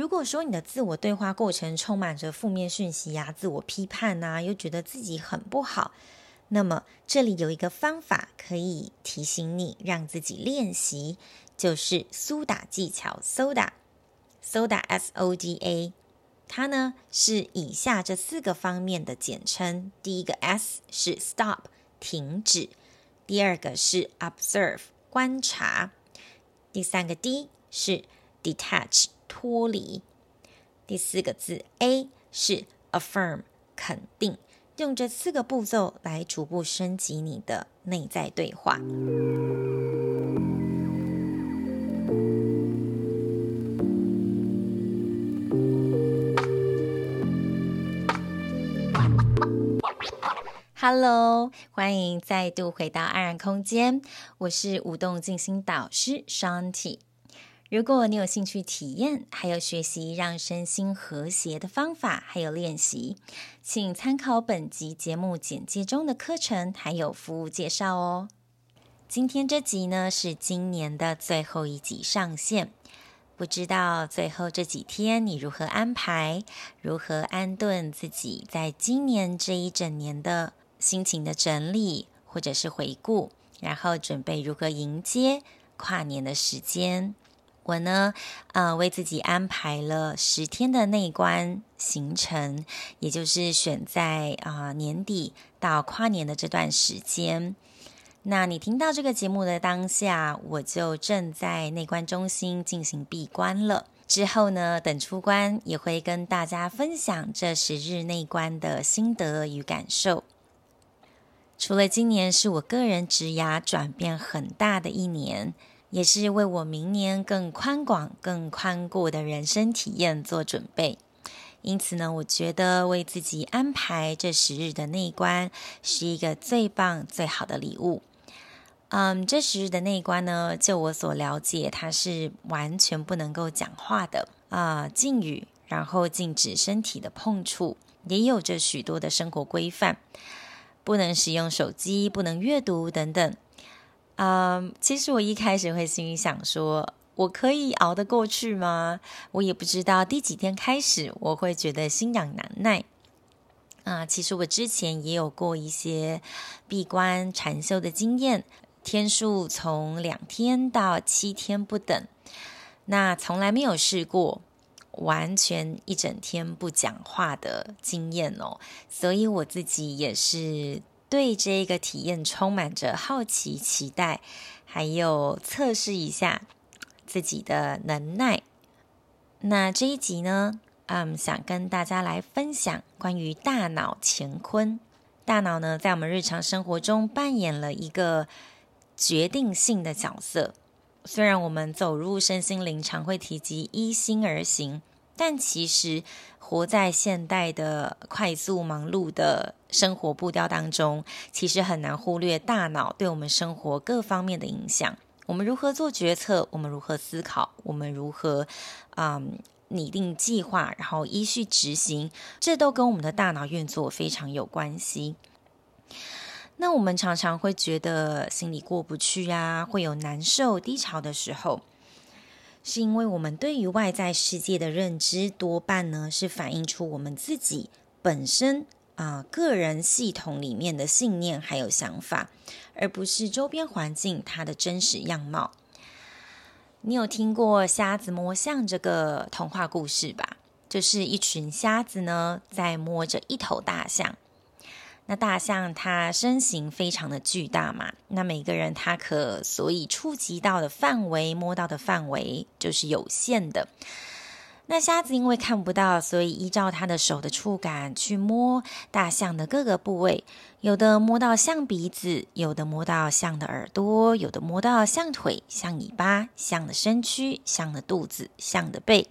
如果说你的自我对话过程充满着负面讯息呀、自我批判呐，又觉得自己很不好，那么这里有一个方法可以提醒你，让自己练习，就是苏打技巧，Soda，Soda S O D A，它呢是以下这四个方面的简称。第一个 S 是 Stop，停止；第二个是 Observe，观察；第三个 D 是 Detach。脱离。第四个字 A 是 affirm，肯定。用这四个步骤来逐步升级你的内在对话。Hello，欢迎再度回到安然空间，我是舞动静心导师 Shanti。如果你有兴趣体验，还有学习让身心和谐的方法，还有练习，请参考本集节目简介中的课程，还有服务介绍哦。今天这集呢，是今年的最后一集上线，不知道最后这几天你如何安排，如何安顿自己在今年这一整年的心情的整理，或者是回顾，然后准备如何迎接跨年的时间。我呢，呃，为自己安排了十天的内观行程，也就是选在啊、年底到跨年的这段时间。那你听到这个节目的当下，我就正在内观中心进行闭关了。之后呢，等出关也会跟大家分享这十日内观的心得与感受。除了今年是我个人职涯转变很大的一年。也是为我明年更宽广、更宽阔的人生体验做准备。因此呢，我觉得为自己安排这十日的内观是一个最棒、最好的礼物。嗯，这十日的内观呢，就我所了解，它是完全不能够讲话的啊，禁语，然后禁止身体的碰触，也有着许多的生活规范，不能使用手机，不能阅读等等。嗯其实我一开始会心里想说，我可以熬得过去吗？我也不知道第几天开始我会觉得心痒难耐。啊，其实我之前也有过一些闭关禅修的经验，天数从两天到七天不等。那从来没有试过完全一整天不讲话的经验哦，所以我自己也是。对这个体验充满着好奇、期待，还有测试一下自己的能耐。那这一集呢，嗯，想跟大家来分享关于大脑乾坤。大脑呢，在我们日常生活中扮演了一个决定性的角色。虽然我们走入身心灵常会提及依心而行，但其实活在现代的快速忙碌的生活步调当中，其实很难忽略大脑对我们生活各方面的影响。我们如何做决策？我们如何思考？我们如何嗯拟定计划，然后依序执行？这都跟我们的大脑运作非常有关系。那我们常常会觉得心里过不去啊，会有难受、低潮的时候，是因为我们对于外在世界的认知多半呢是反映出我们自己本身。啊，个人系统里面的信念还有想法，而不是周边环境它的真实样貌。你有听过瞎子摸象这个童话故事吧？就是一群瞎子呢，在摸着一头大象。那大象它身形非常的巨大嘛，那每个人他可所以触及到的范围、摸到的范围就是有限的。那瞎子因为看不到，所以依照他的手的触感去摸大象的各个部位，有的摸到象鼻子，有的摸到象的耳朵，有的摸到象腿、象尾巴、象的身躯、象的肚子、象的背，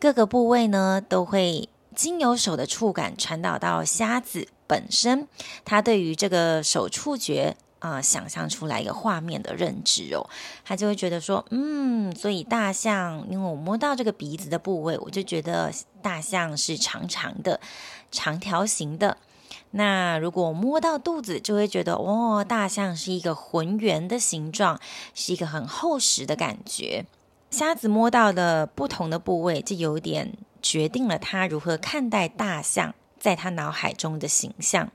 各个部位呢都会经由手的触感传导到瞎子本身，他对于这个手触觉。啊、想象出来一个画面的认知哦，他就会觉得说，嗯，所以大象，因为我摸到这个鼻子的部位，我就觉得大象是长长的、长条形的。那如果摸到肚子，就会觉得，哦，大象是一个浑圆的形状，是一个很厚实的感觉。瞎子摸到的不同的部位，就有点决定了他如何看待大象在他脑海中的形象。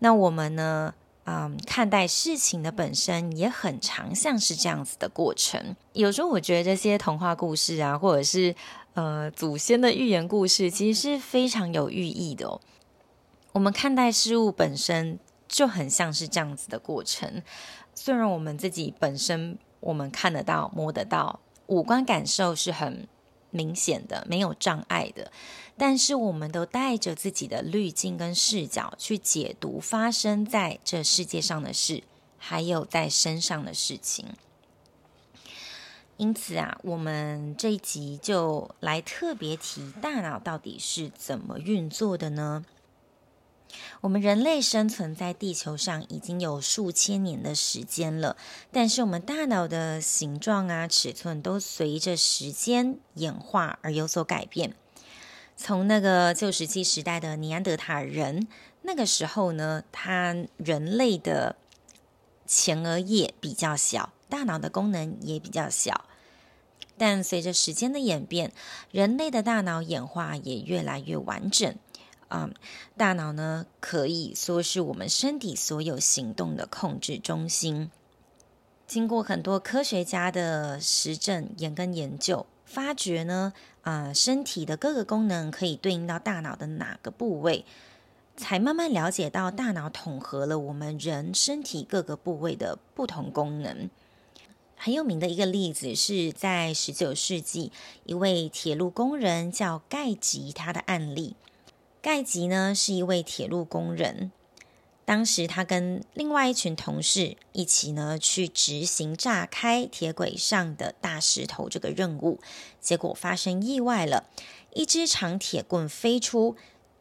那我们呢？嗯，看待事情的本身也很常像是这样子的过程。有时候我觉得这些童话故事啊，或者是呃祖先的寓言故事，其实是非常有寓意的。我们看待事物本身就很像是这样子的过程。虽然我们自己本身我们看得到、摸得到，五官感受是很明显的，没有障碍的。但是，我们都带着自己的滤镜跟视角去解读发生在这世界上的事，还有在身上的事情。因此啊，我们这一集就来特别提大脑到底是怎么运作的呢？我们人类生存在地球上已经有数千年的时间了，但是我们大脑的形状啊、尺寸都随着时间演化而有所改变。从那个旧石器时代的尼安德塔人，那个时候呢，他人类的前额叶比较小，大脑的功能也比较小。但随着时间的演变，人类的大脑演化也越来越完整。嗯，大脑呢，可以说是我们身体所有行动的控制中心。经过很多科学家的实证研跟研究，发觉呢。啊、身体的各个功能可以对应到大脑的哪个部位，才慢慢了解到大脑统合了我们人身体各个部位的不同功能。很有名的一个例子是在十九世纪，一位铁路工人叫盖吉，他的案例。盖吉呢是一位铁路工人。当时他跟另外一群同事一起呢，去执行炸开铁轨上的大石头这个任务，结果发生意外了，一支长铁棍飞出，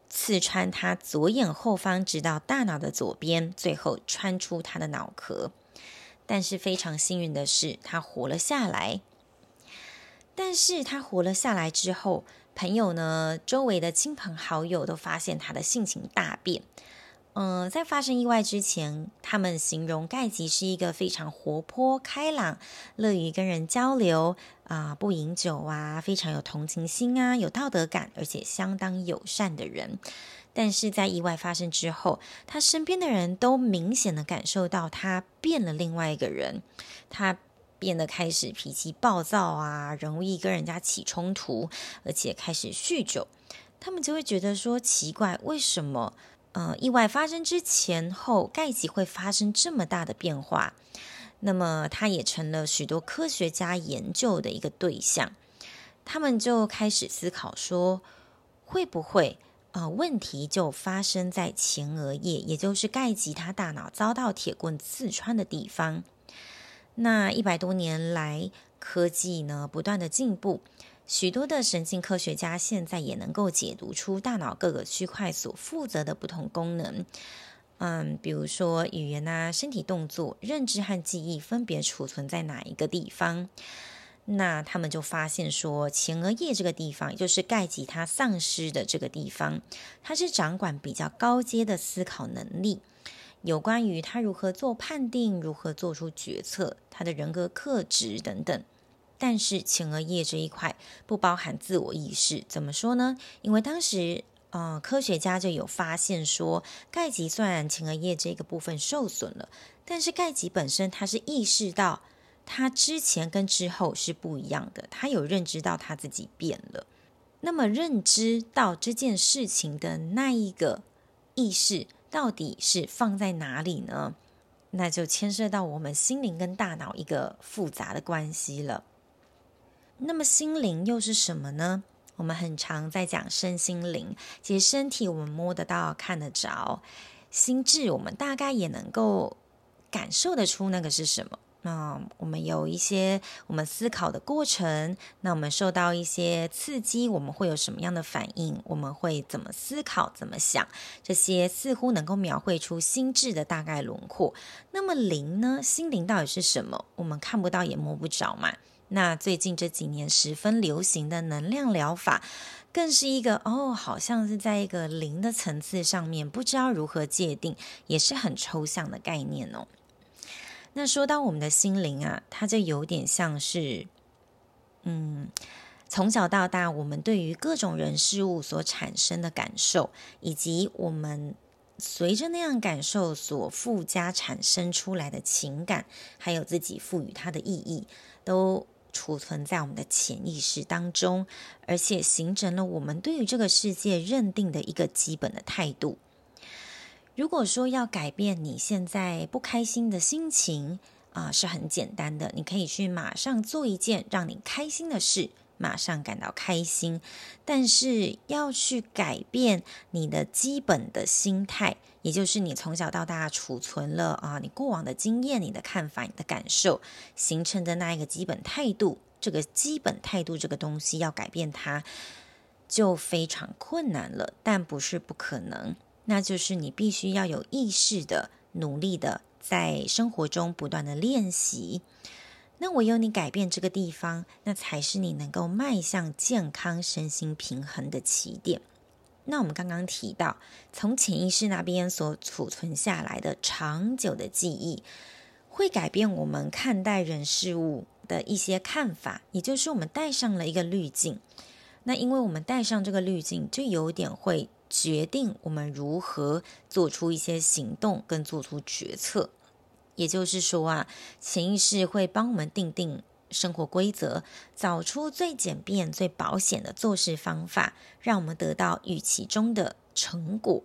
刺穿他左眼后方，直到大脑的左边，最后穿出他的脑壳。但是非常幸运的是，他活了下来。但是他活了下来之后，朋友呢，周围的亲朋好友都发现他的性情大变。嗯、在发生意外之前，他们形容盖吉是一个非常活泼开朗、乐于跟人交流啊、不饮酒啊，非常有同情心啊，有道德感，而且相当友善的人。但是在意外发生之后，他身边的人都明显的感受到他变了另外一个人，他变得开始脾气暴躁啊，容易跟人家起冲突，而且开始酗酒。他们就会觉得说奇怪，为什么？呃，意外发生之前后，盖吉会发生这么大的变化，那么他也成了许多科学家研究的一个对象。他们就开始思考说，会不会呃，问题就发生在前额叶，也就是盖吉他大脑遭到铁棍刺穿的地方。那一百多年来，科技呢不断的进步。许多的神经科学家现在也能够解读出大脑各个区块所负责的不同功能，嗯，比如说语言啊、身体动作、认知和记忆分别储存在哪一个地方。那他们就发现说，前额叶这个地方，也就是盖吉他丧失的这个地方，它是掌管比较高阶的思考能力，有关于他如何做判定、如何做出决策、他的人格特质等等。但是前额叶这一块不包含自我意识，怎么说呢？因为当时，呃，科学家就有发现说，盖吉虽然前额叶这个部分受损了，但是盖吉本身他是意识到他之前跟之后是不一样的，他有认知到他自己变了。那么认知到这件事情的那一个意识到底是放在哪里呢？那就牵涉到我们心灵跟大脑一个复杂的关系了。那么心灵又是什么呢？我们很常在讲身心灵，其实身体我们摸得到、看得着，心智我们大概也能够感受得出那个是什么。那我们有一些我们思考的过程，那我们受到一些刺激，我们会有什么样的反应？我们会怎么思考、怎么想？这些似乎能够描绘出心智的大概轮廓。那么灵呢？心灵到底是什么？我们看不到也摸不着嘛。那最近这几年十分流行的能量疗法，更是一个哦，好像是在一个灵的层次上面，不知道如何界定，也是很抽象的概念哦。那说到我们的心灵啊，它就有点像是，嗯，从小到大，我们对于各种人事物所产生的感受，以及我们随着那样感受所附加产生出来的情感，还有自己赋予它的意义，都储存在我们的潜意识当中，而且形成了我们对于这个世界认定的一个基本的态度。如果说要改变你现在不开心的心情啊，是很简单的，你可以去马上做一件让你开心的事，马上感到开心。但是要去改变你的基本的心态，也就是你从小到大储存了啊，你过往的经验、你的看法、你的感受形成的那一个基本态度，这个基本态度这个东西要改变它，就非常困难了，但不是不可能。那就是你必须要有意识的、努力的，在生活中不断的练习。那唯有你改变这个地方，那才是你能够迈向健康身心平衡的起点。那我们刚刚提到，从潜意识那边所储存下来的长久的记忆，会改变我们看待人事物的一些看法，也就是我们带上了一个滤镜。那因为我们带上这个滤镜，就有点会。决定我们如何做出一些行动跟做出决策，也就是说啊，潜意识会帮我们定定生活规则，找出最简便、最保险的做事方法，让我们得到预期中的成果。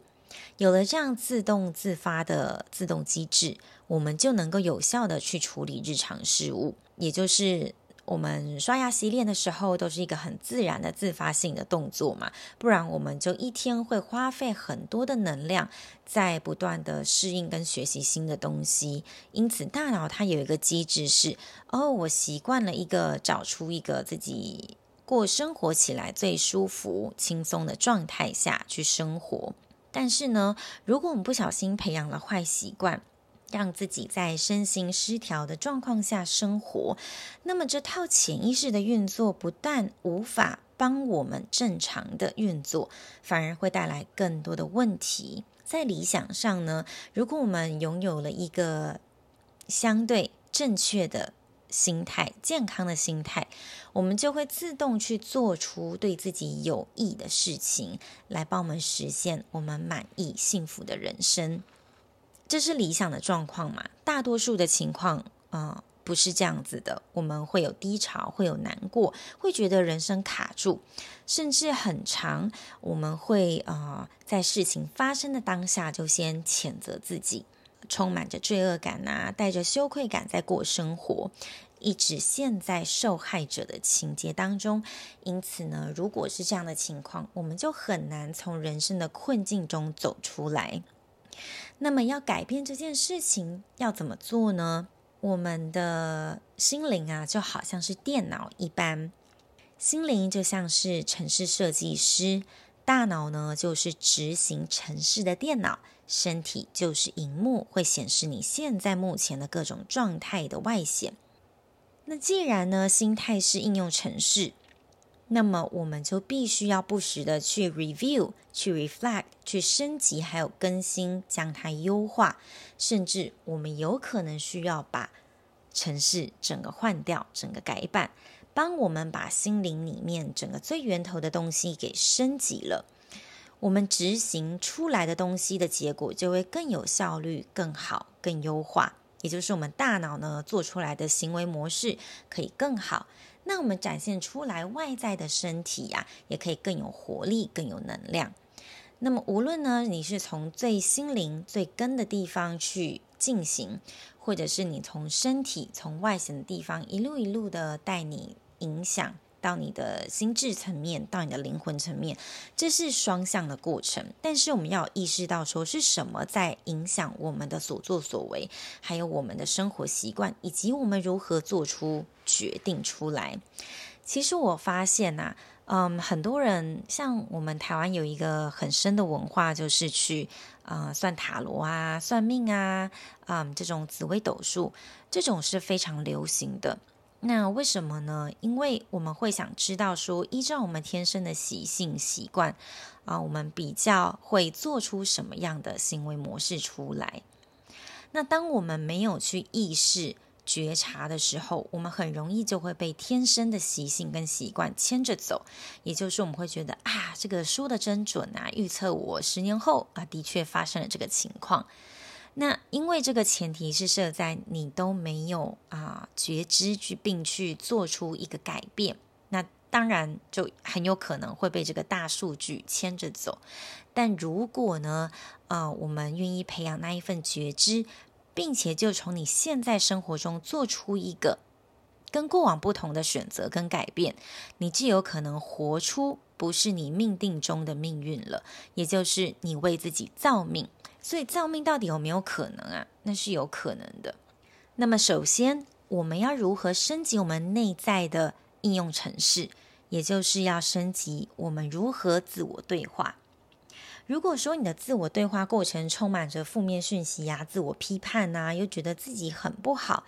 有了这样自动自发的自动机制，我们就能够有效的去处理日常事务，也就是。我们刷牙洗脸的时候都是一个很自然的自发性的动作嘛，不然我们就一天会花费很多的能量在不断的适应跟学习新的东西。因此，大脑它有一个机制是：哦，我习惯了一个找出一个自己过生活起来最舒服、轻松的状态下去生活。但是呢，如果我们不小心培养了坏习惯，让自己在身心失调的状况下生活，那么这套潜意识的运作不但无法帮我们正常的运作，反而会带来更多的问题。在理想上呢，如果我们拥有了一个相对正确的心态、健康的心态，我们就会自动去做出对自己有益的事情，来帮我们实现我们满意幸福的人生。这是理想的状况嘛？大多数的情况，啊、不是这样子的。我们会有低潮，会有难过，会觉得人生卡住，甚至很长。我们会啊、在事情发生的当下就先谴责自己，充满着罪恶感啊，带着羞愧感在过生活，一直陷在受害者的情节当中。因此呢，如果是这样的情况，我们就很难从人生的困境中走出来。那么要改变这件事情，要怎么做呢？我们的心灵啊，就好像是电脑一般，心灵就像是城市设计师，大脑呢就是执行城市的电脑，身体就是荧幕，会显示你现在目前的各种状态的外显。那既然呢，心态是应用城市。那么我们就必须要不时的去 review、去 reflect、去升级，还有更新，将它优化，甚至我们有可能需要把城市整个换掉、整个改版，帮我们把心灵里面整个最源头的东西给升级了。我们执行出来的东西的结果就会更有效率、更好、更优化，也就是我们大脑呢做出来的行为模式可以更好。那我们展现出来外在的身体呀、啊，也可以更有活力、更有能量。那么，无论呢，你是从最心灵、最根的地方去进行，或者是你从身体、从外显的地方一路一路的带你影响。到你的心智层面，到你的灵魂层面，这是双向的过程。但是我们要意识到，说是什么在影响我们的所作所为，还有我们的生活习惯，以及我们如何做出决定出来。其实我发现呐、啊，嗯，很多人像我们台湾有一个很深的文化，就是去啊、算塔罗啊、算命啊，嗯，这种紫微斗数，这种是非常流行的。那为什么呢？因为我们会想知道说，依照我们天生的习性习惯啊，我们比较会做出什么样的行为模式出来。那当我们没有去意识觉察的时候，我们很容易就会被天生的习性跟习惯牵着走，也就是我们会觉得啊，这个说的真准啊，预测我十年后啊，的确发生了这个情况。那因为这个前提是设在你都没有啊觉知去并去做出一个改变，那当然就很有可能会被这个大数据牵着走。但如果呢，啊，我们愿意培养那一份觉知，并且就从你现在生活中做出一个跟过往不同的选择跟改变，你就有可能活出不是你命定中的命运了，也就是你为自己造命。所以造命到底有没有可能啊？那是有可能的。那么首先，我们要如何升级我们内在的应用程式？也就是要升级我们如何自我对话。如果说你的自我对话过程充满着负面讯息呀、自我批判呐，又觉得自己很不好，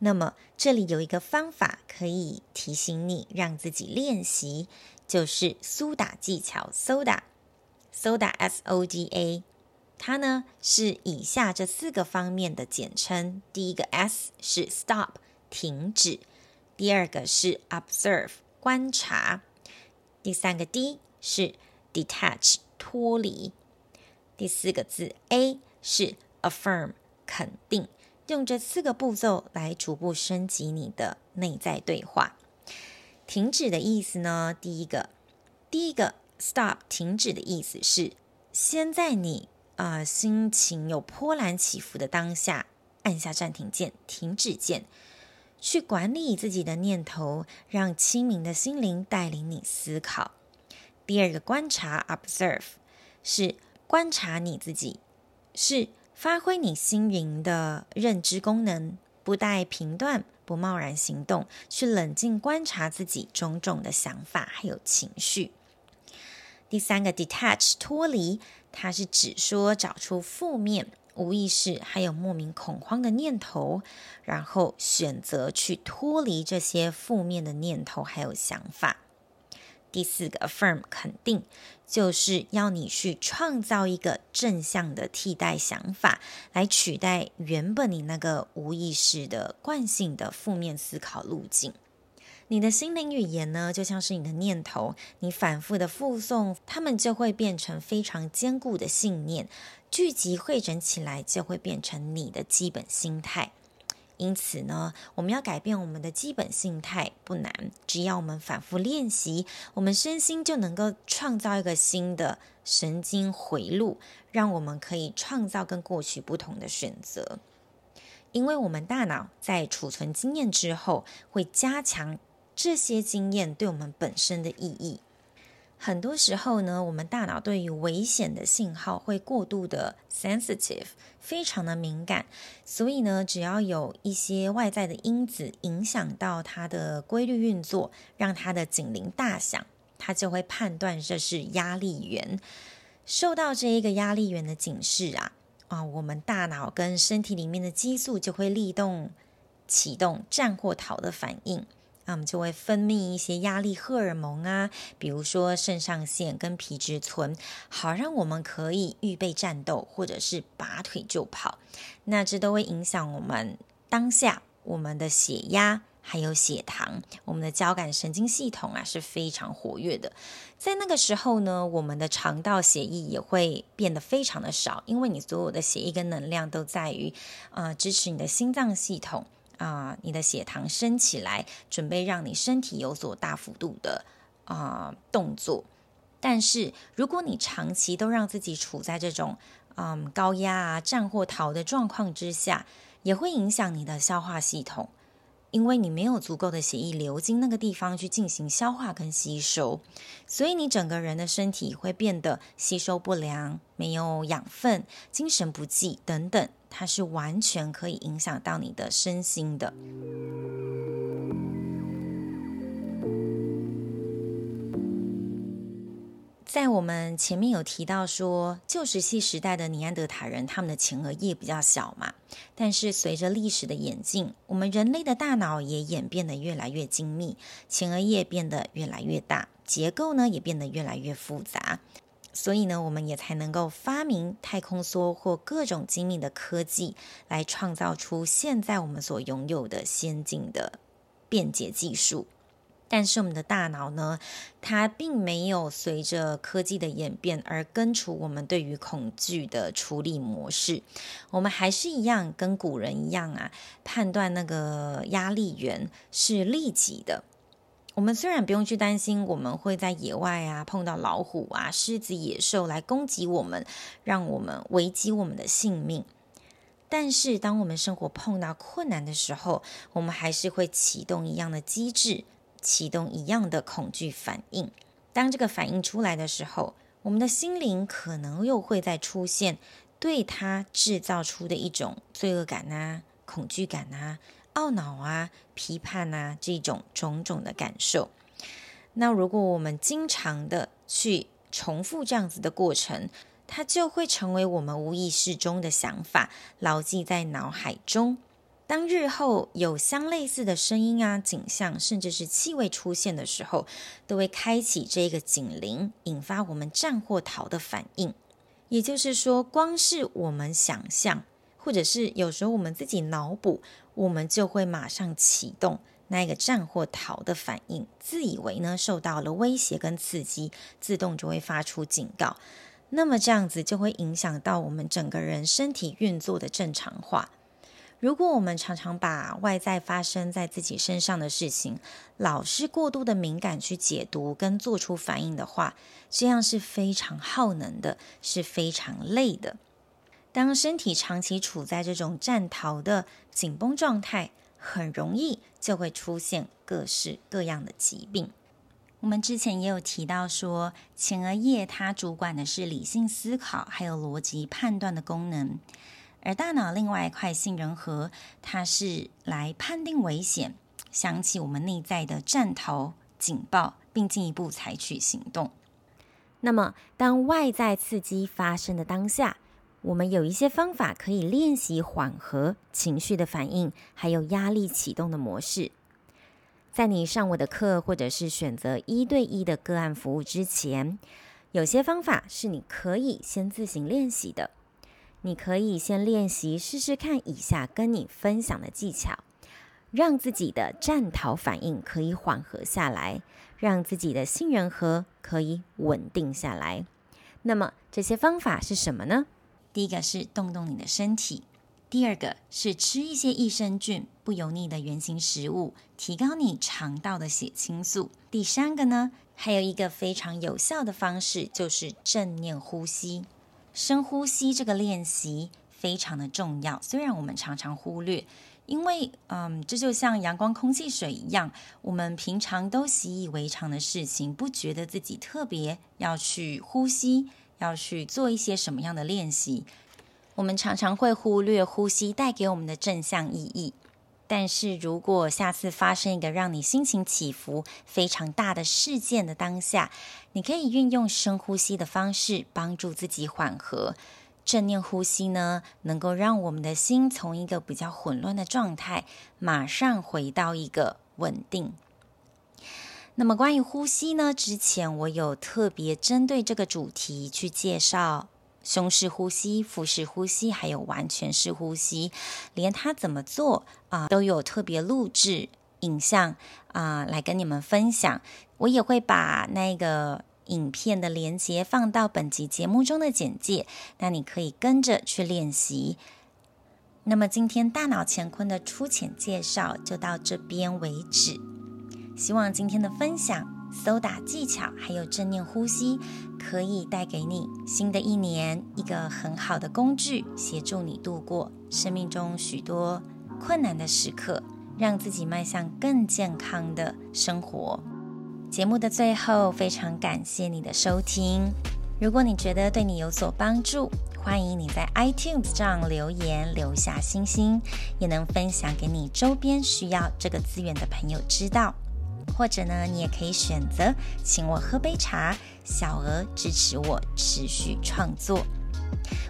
那么这里有一个方法可以提醒你，让自己练习，就是苏打技巧 （Soda），Soda S-O-D-A。它呢是以下这四个方面的简称：第一个 S 是 Stop，停止；第二个是 Observe，观察；第三个 D 是 Detach。脱离。第四个字 A 是 affirm，肯定。用这四个步骤来逐步升级你的内在对话。停止的意思呢？第一个，第一个 stop，停止的意思是先在你啊、心情有波澜起伏的当下，按下暂停键，停止键，去管理自己的念头，让清明的心灵带领你思考。第二个观察 （observe） 是观察你自己，是发挥你心灵的认知功能，不带评断，不贸然行动，去冷静观察自己种种的想法还有情绪。第三个 detach 脱离，它是指说找出负面、无意识还有莫名恐慌的念头，然后选择去脱离这些负面的念头还有想法。第四个 affirm 肯定，就是要你去创造一个正向的替代想法，来取代原本你那个无意识的惯性的负面思考路径。你的心灵语言呢，就像是你的念头，你反复的复诵，它们就会变成非常坚固的信念，聚集汇整起来，就会变成你的基本心态。因此呢，我们要改变我们的基本心态不难，只要我们反复练习，我们身心就能够创造一个新的神经回路，让我们可以创造跟过去不同的选择。因为我们大脑在储存经验之后，会加强这些经验对我们本身的意义。很多时候呢，我们大脑对于危险的信号会过度的 sensitive，非常的敏感，所以呢，只要有一些外在的因子影响到它的规律运作，让它的警铃大响，它就会判断这是压力源。受到这一个压力源的警示啊，啊，我们大脑跟身体里面的激素就会立动启动战或逃的反应。那我们就会分泌一些压力荷尔蒙啊，比如说肾上腺跟皮质醇，好让我们可以预备战斗，或者是拔腿就跑。那这都会影响我们当下我们的血压还有血糖，我们的交感神经系统啊是非常活跃的。在那个时候呢，我们的肠道血液也会变得非常的少，因为你所有的血液跟能量都在于、呃、支持你的心脏系统。啊、你的血糖升起来，准备让你身体有所大幅度的啊、动作。但是，如果你长期都让自己处在这种嗯、高压啊、战或逃的状况之下，也会影响你的消化系统，因为你没有足够的血液流经那个地方去进行消化跟吸收，所以你整个人的身体会变得吸收不良、没有养分、精神不济等等。它是完全可以影响到你的身心的。在我们前面有提到说，旧石器时代的尼安德塔人，他们的前额叶比较小嘛。但是随着历史的演进，我们人类的大脑也演变得越来越精密，前额叶变得越来越大，结构呢也变得越来越复杂。所以呢，我们也才能够发明太空梭或各种精密的科技，来创造出现在我们所拥有的先进的便捷技术。但是我们的大脑呢，它并没有随着科技的演变而根除我们对于恐惧的处理模式。我们还是一样跟古人一样啊，判断那个压力源是立即的。我们虽然不用去担心我们会在野外啊碰到老虎啊、狮子、野兽来攻击我们，让我们危及我们的性命，但是当我们生活碰到困难的时候，我们还是会启动一样的机制，启动一样的恐惧反应。当这个反应出来的时候，我们的心灵可能又会再出现对它制造出的一种罪恶感啊、恐惧感啊。懊恼啊、批判啊，这种种种的感受。那如果我们经常的去重复这样子的过程，它就会成为我们无意识中的想法，牢记在脑海中。当日后有相类似的声音啊、景象，甚至是气味出现的时候，都会开启这个警铃，引发我们战或逃的反应。也就是说，光是我们想象。或者是有时候我们自己脑补，我们就会马上启动那个战或逃的反应，自以为呢受到了威胁跟刺激，自动就会发出警告。那么这样子就会影响到我们整个人身体运作的正常化。如果我们常常把外在发生在自己身上的事情，老是过度的敏感去解读跟做出反应的话，这样是非常耗能的，是非常累的。当身体长期处在这种战逃的紧绷状态，很容易就会出现各式各样的疾病。我们之前也有提到说，前额叶它主管的是理性思考还有逻辑判断的功能，而大脑另外一块杏仁核，它是来判定危险，想起我们内在的战逃警报，并进一步采取行动。那么，当外在刺激发生的当下，我们有一些方法可以练习缓和情绪的反应，还有压力启动的模式。在你上我的课，或者是选择一对一的个案服务之前，有些方法是你可以先自行练习的。你可以先练习试试看以下跟你分享的技巧，让自己的战逃反应可以缓和下来，让自己的杏仁核可以稳定下来。那么这些方法是什么呢？第一个是动动你的身体，第二个是吃一些益生菌、不油腻的原型食物，提高你肠道的血清素。第三个呢，还有一个非常有效的方式，就是正念呼吸。深呼吸这个练习非常的重要，虽然我们常常忽略，因为嗯，这就像阳光、空气、水一样，我们平常都习以为常的事情，不觉得自己特别要去呼吸。要去做一些什么样的练习？我们常常会忽略呼吸带给我们的正向意义。但是如果下次发生一个让你心情起伏非常大的事件的当下，你可以运用深呼吸的方式帮助自己缓和。正念呼吸呢，能够让我们的心从一个比较混乱的状态，马上回到一个稳定。那么关于呼吸呢，之前我有特别针对这个主题去介绍胸式呼吸、腹式呼吸，还有完全式呼吸，连它怎么做啊、都有特别录制影像啊、来跟你们分享。我也会把那个影片的连接放到本集节目中的简介，那你可以跟着去练习。那么今天大脑乾坤的初浅介绍就到这边为止。希望今天的分享、搜打技巧还有正念呼吸，可以带给你新的一年一个很好的工具，协助你度过生命中许多困难的时刻，让自己迈向更健康的生活。节目的最后，非常感谢你的收听。如果你觉得对你有所帮助，欢迎你在 iTunes 上留言，留下星星，也能分享给你周边需要这个资源的朋友知道。或者呢，你也可以选择请我喝杯茶，小额支持我持续创作。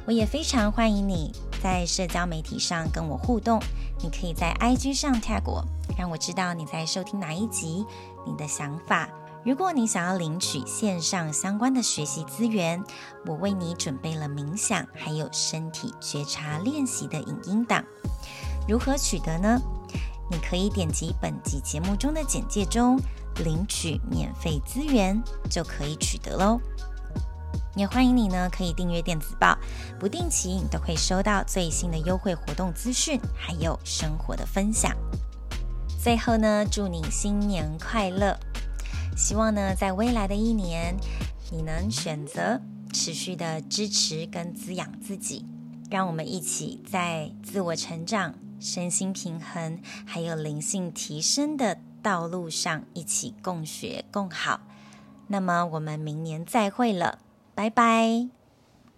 我也非常欢迎你在社交媒体上跟我互动，你可以在 IG 上 tag 我，让我知道你在收听哪一集，你的想法，如果你想要领取线上相关的学习资源，我为你准备了冥想还有身体觉察练习的影音档。如何取得呢？你可以点击本集节目中的简介中领取免费资源，就可以取得喽。也欢迎你呢，可以订阅电子报，不定期你都会收到最新的优惠活动资讯，还有生活的分享。最后呢，祝你新年快乐！希望呢，在未来的一年，你能选择持续的支持跟滋养自己。让我们一起在自我成长、身心平衡，还有灵性提升的道路上一起共学共好。那么，我们明年再会了，拜拜。